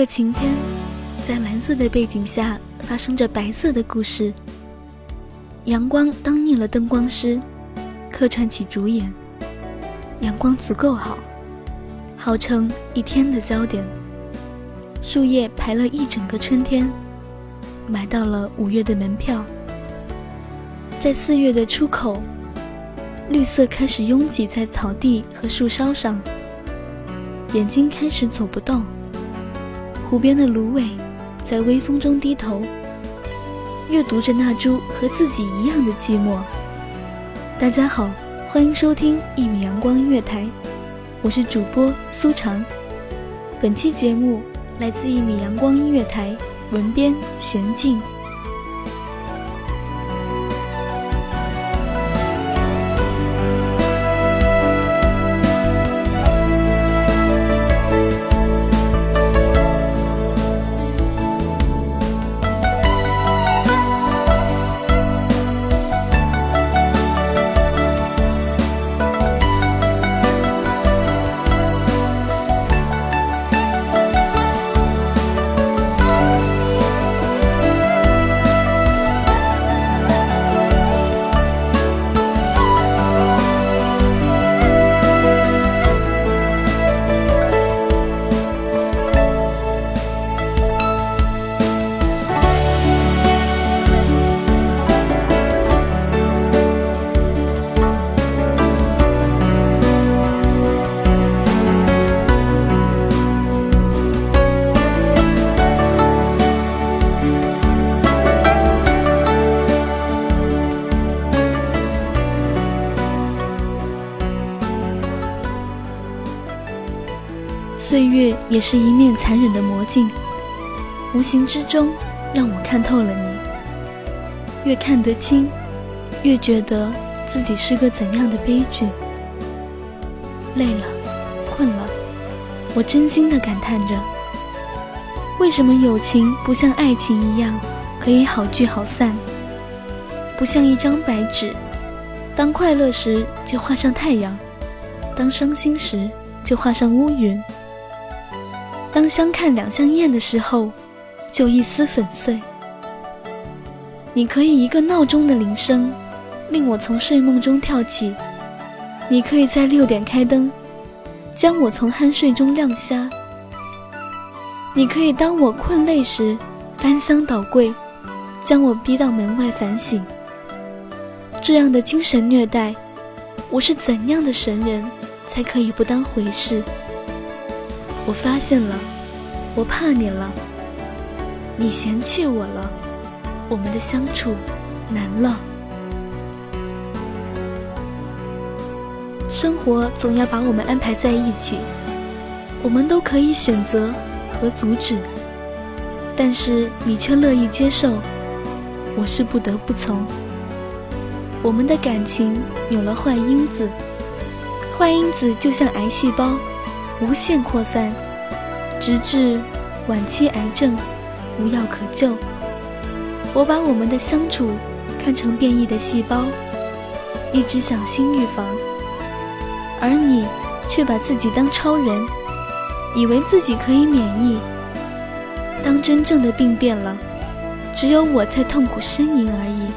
个晴天，在蓝色的背景下发生着白色的故事。阳光当腻了灯光师，客串起主演。阳光足够好，号称一天的焦点。树叶排了一整个春天，买到了五月的门票。在四月的出口，绿色开始拥挤在草地和树梢上，眼睛开始走不动。湖边的芦苇，在微风中低头，阅读着那株和自己一样的寂寞。大家好，欢迎收听一米阳光音乐台，我是主播苏长。本期节目来自一米阳光音乐台，文编娴静。也是一面残忍的魔镜，无形之中让我看透了你。越看得清，越觉得自己是个怎样的悲剧。累了，困了，我真心的感叹着：为什么友情不像爱情一样，可以好聚好散？不像一张白纸，当快乐时就画上太阳，当伤心时就画上乌云。当相看两相厌的时候，就一丝粉碎。你可以一个闹钟的铃声，令我从睡梦中跳起；你可以在六点开灯，将我从酣睡中亮瞎；你可以当我困累时翻箱倒柜，将我逼到门外反省。这样的精神虐待，我是怎样的神人才可以不当回事？我发现了，我怕你了，你嫌弃我了，我们的相处难了。生活总要把我们安排在一起，我们都可以选择和阻止，但是你却乐意接受，我是不得不从。我们的感情有了坏因子，坏因子就像癌细胞。无限扩散，直至晚期癌症无药可救。我把我们的相处看成变异的细胞，一直小心预防，而你却把自己当超人，以为自己可以免疫。当真正的病变了，只有我在痛苦呻吟而已。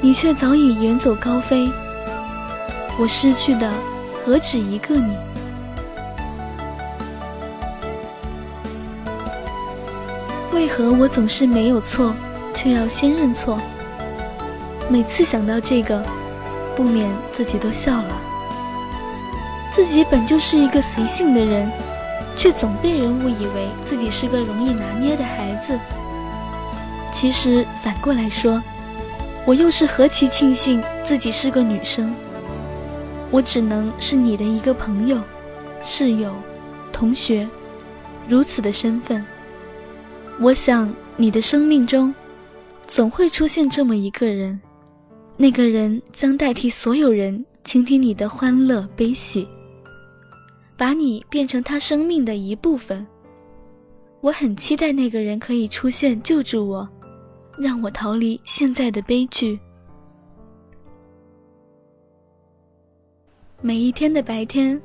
你却早已远走高飞，我失去的何止一个你？为何我总是没有错，却要先认错？每次想到这个，不免自己都笑了。自己本就是一个随性的人，却总被人误以为自己是个容易拿捏的孩子。其实反过来说，我又是何其庆幸自己是个女生。我只能是你的一个朋友、室友、同学，如此的身份。我想你的生命中，总会出现这么一个人，那个人将代替所有人倾听你的欢乐悲喜。把你变成他生命的一部分。我很期待那个人可以出现救助我，让我逃离现在的悲剧。每一天的白天，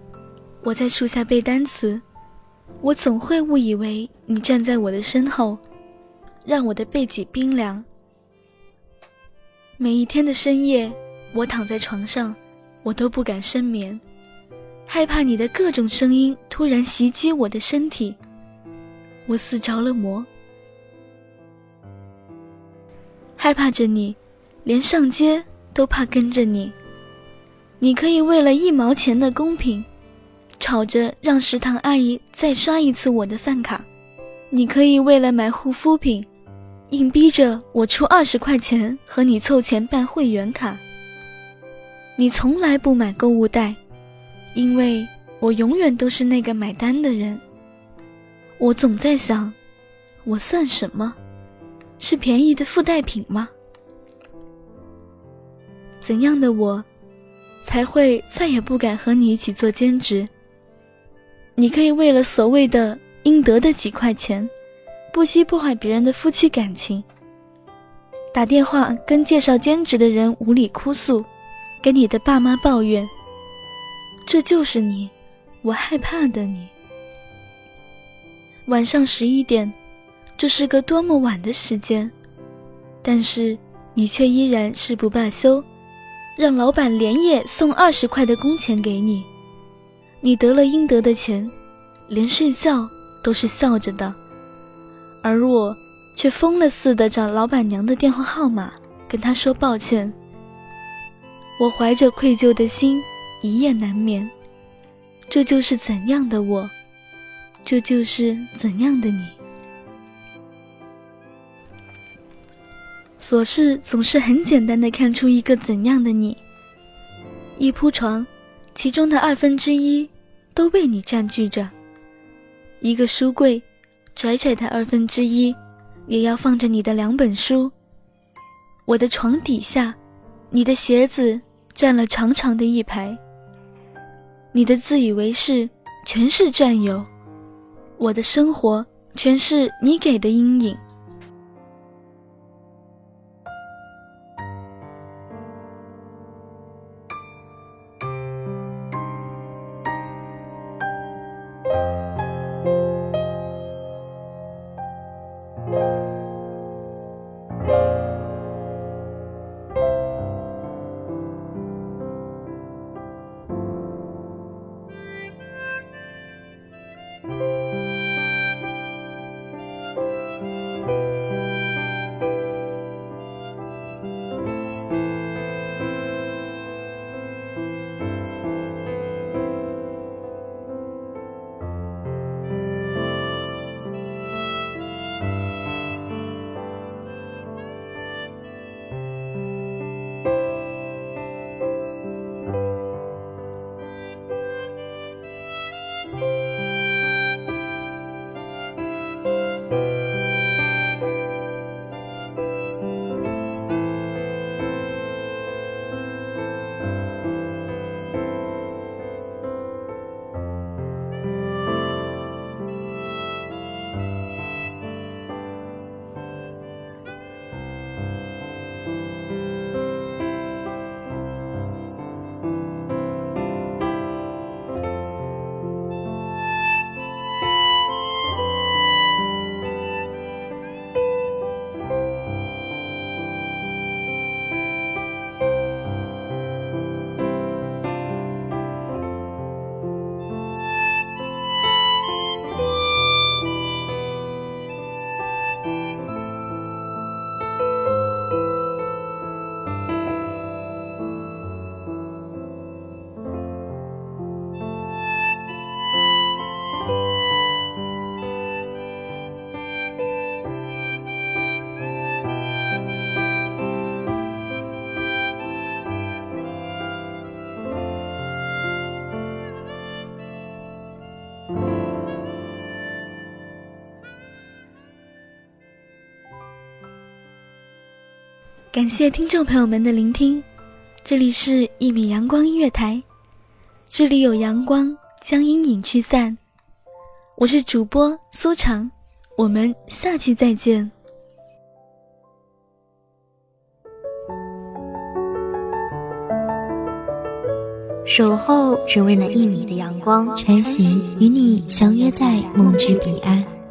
我在树下背单词，我总会误以为你站在我的身后，让我的背脊冰凉。每一天的深夜，我躺在床上，我都不敢深眠。害怕你的各种声音突然袭击我的身体，我似着了魔。害怕着你，连上街都怕跟着你。你可以为了一毛钱的公平，吵着让食堂阿姨再刷一次我的饭卡；你可以为了买护肤品，硬逼着我出二十块钱和你凑钱办会员卡。你从来不买购物袋。因为我永远都是那个买单的人。我总在想，我算什么？是便宜的附带品吗？怎样的我，才会再也不敢和你一起做兼职？你可以为了所谓的应得的几块钱，不惜破坏别人的夫妻感情，打电话跟介绍兼职的人无理哭诉，给你的爸妈抱怨。这就是你，我害怕的你。晚上十一点，这是个多么晚的时间，但是你却依然誓不罢休，让老板连夜送二十块的工钱给你。你得了应得的钱，连睡觉都是笑着的，而我却疯了似的找老板娘的电话号码，跟她说抱歉。我怀着愧疚的心。一夜难眠，这就是怎样的我，这就是怎样的你。琐事总是很简单的看出一个怎样的你。一铺床，其中的二分之一都被你占据着；一个书柜，窄窄的二分之一也要放着你的两本书。我的床底下，你的鞋子占了长长的一排。你的自以为是，全是占有；我的生活，全是你给的阴影。感谢听众朋友们的聆听，这里是一米阳光音乐台，这里有阳光将阴影驱散。我是主播苏长，我们下期再见。守候只为那一米的阳光，穿行与你相约在梦之彼岸。